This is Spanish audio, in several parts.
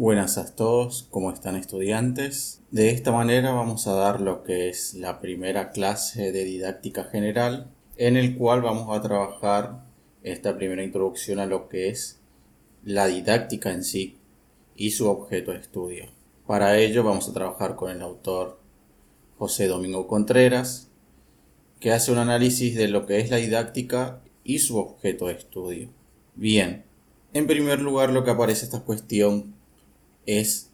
Buenas a todos, ¿cómo están estudiantes? De esta manera vamos a dar lo que es la primera clase de didáctica general, en el cual vamos a trabajar esta primera introducción a lo que es la didáctica en sí y su objeto de estudio. Para ello vamos a trabajar con el autor José Domingo Contreras, que hace un análisis de lo que es la didáctica y su objeto de estudio. Bien, en primer lugar lo que aparece esta cuestión es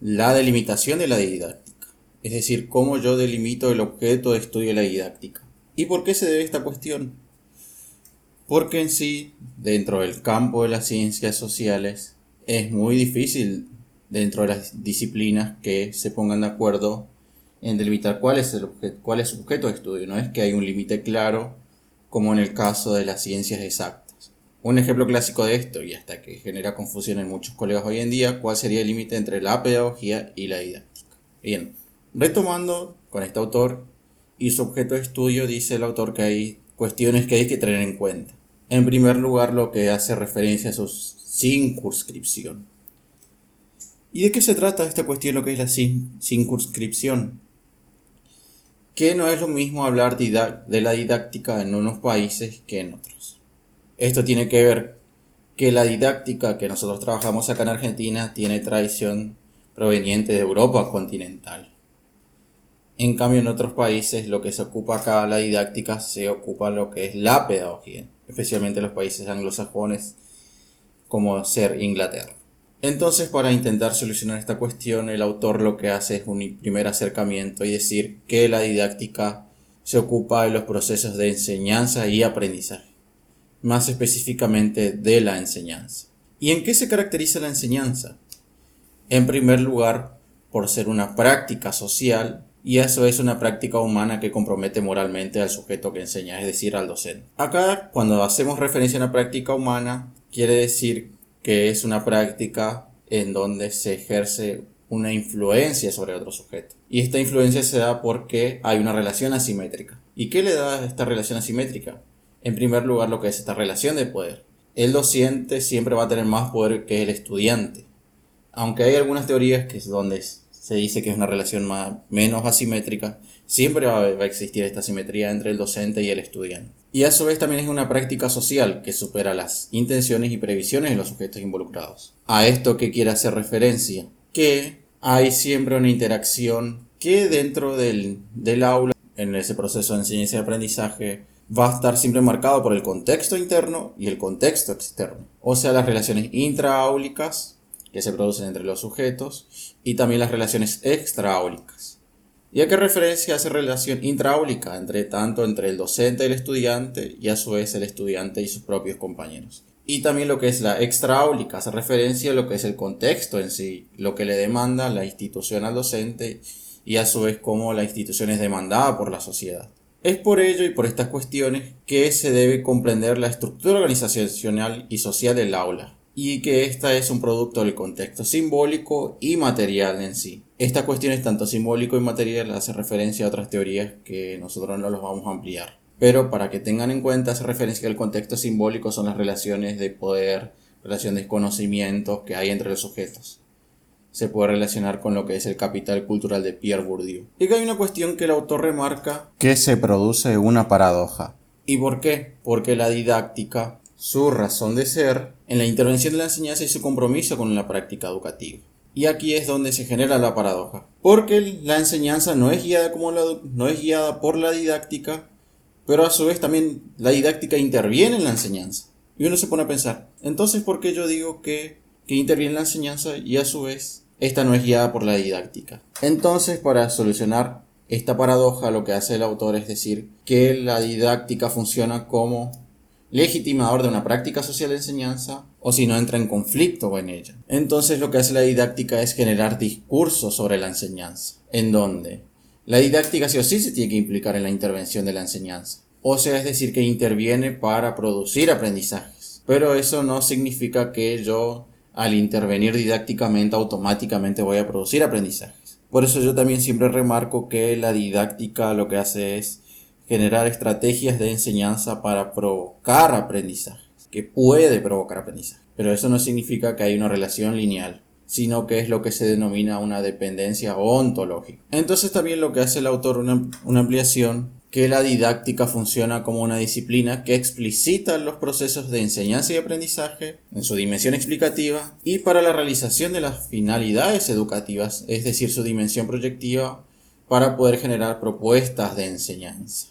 la delimitación de la didáctica, es decir, cómo yo delimito el objeto de estudio de la didáctica. ¿Y por qué se debe esta cuestión? Porque en sí, dentro del campo de las ciencias sociales, es muy difícil dentro de las disciplinas que se pongan de acuerdo en delimitar cuál es, el objeto, cuál es su objeto de estudio. No es que hay un límite claro como en el caso de las ciencias exactas. Un ejemplo clásico de esto, y hasta que genera confusión en muchos colegas hoy en día, cuál sería el límite entre la pedagogía y la didáctica. Bien, retomando con este autor y su objeto de estudio, dice el autor que hay cuestiones que hay que tener en cuenta. En primer lugar, lo que hace referencia a su circunscripción. ¿Y de qué se trata esta cuestión, lo que es la circunscripción? que no es lo mismo hablar de la didáctica en unos países que en otros. Esto tiene que ver que la didáctica que nosotros trabajamos acá en Argentina tiene tradición proveniente de Europa continental. En cambio, en otros países lo que se ocupa acá la didáctica se ocupa lo que es la pedagogía, especialmente en los países anglosajones como ser Inglaterra. Entonces, para intentar solucionar esta cuestión, el autor lo que hace es un primer acercamiento y decir que la didáctica se ocupa de los procesos de enseñanza y aprendizaje, más específicamente de la enseñanza. ¿Y en qué se caracteriza la enseñanza? En primer lugar, por ser una práctica social y eso es una práctica humana que compromete moralmente al sujeto que enseña, es decir, al docente. Acá, cuando hacemos referencia a una práctica humana, quiere decir que es una práctica en donde se ejerce una influencia sobre otro sujeto. Y esta influencia se da porque hay una relación asimétrica. ¿Y qué le da esta relación asimétrica? En primer lugar, lo que es esta relación de poder. El docente siempre va a tener más poder que el estudiante. Aunque hay algunas teorías que es donde se dice que es una relación más, menos asimétrica, siempre va a existir esta asimetría entre el docente y el estudiante. Y a su vez también es una práctica social que supera las intenciones y previsiones de los sujetos involucrados. A esto que quiere hacer referencia, que hay siempre una interacción que dentro del, del aula, en ese proceso de enseñanza y aprendizaje, va a estar siempre marcado por el contexto interno y el contexto externo. O sea, las relaciones intraáulicas que se producen entre los sujetos y también las relaciones extraáulicas ¿Y a qué referencia hace relación intraúlica entre tanto entre el docente y el estudiante y a su vez el estudiante y sus propios compañeros? Y también lo que es la extraúlica hace referencia a lo que es el contexto en sí, lo que le demanda la institución al docente y a su vez cómo la institución es demandada por la sociedad. Es por ello y por estas cuestiones que se debe comprender la estructura organizacional y social del aula, y que esta es un producto del contexto simbólico y material en sí. Esta cuestión es tanto simbólico y material hace referencia a otras teorías que nosotros no los vamos a ampliar. Pero para que tengan en cuenta, hace referencia que el contexto simbólico son las relaciones de poder, relaciones de conocimientos que hay entre los sujetos. Se puede relacionar con lo que es el capital cultural de Pierre Bourdieu. Y que hay una cuestión que el autor remarca que se produce una paradoja. ¿Y por qué? Porque la didáctica su razón de ser en la intervención de la enseñanza y su compromiso con la práctica educativa. Y aquí es donde se genera la paradoja, porque la enseñanza no es guiada como no es guiada por la didáctica, pero a su vez también la didáctica interviene en la enseñanza. Y uno se pone a pensar, entonces ¿por qué yo digo que, que interviene en la enseñanza y a su vez esta no es guiada por la didáctica? Entonces, para solucionar esta paradoja, lo que hace el autor es decir que la didáctica funciona como legitimador de una práctica social de enseñanza o si no entra en conflicto en ella. Entonces lo que hace la didáctica es generar discursos sobre la enseñanza, en donde la didáctica sí o sí se tiene que implicar en la intervención de la enseñanza. O sea, es decir, que interviene para producir aprendizajes. Pero eso no significa que yo al intervenir didácticamente automáticamente voy a producir aprendizajes. Por eso yo también siempre remarco que la didáctica lo que hace es generar estrategias de enseñanza para provocar aprendizaje, que puede provocar aprendizaje. Pero eso no significa que hay una relación lineal, sino que es lo que se denomina una dependencia ontológica. Entonces también lo que hace el autor una ampliación que la didáctica funciona como una disciplina que explicita los procesos de enseñanza y aprendizaje en su dimensión explicativa y para la realización de las finalidades educativas, es decir, su dimensión proyectiva, para poder generar propuestas de enseñanza.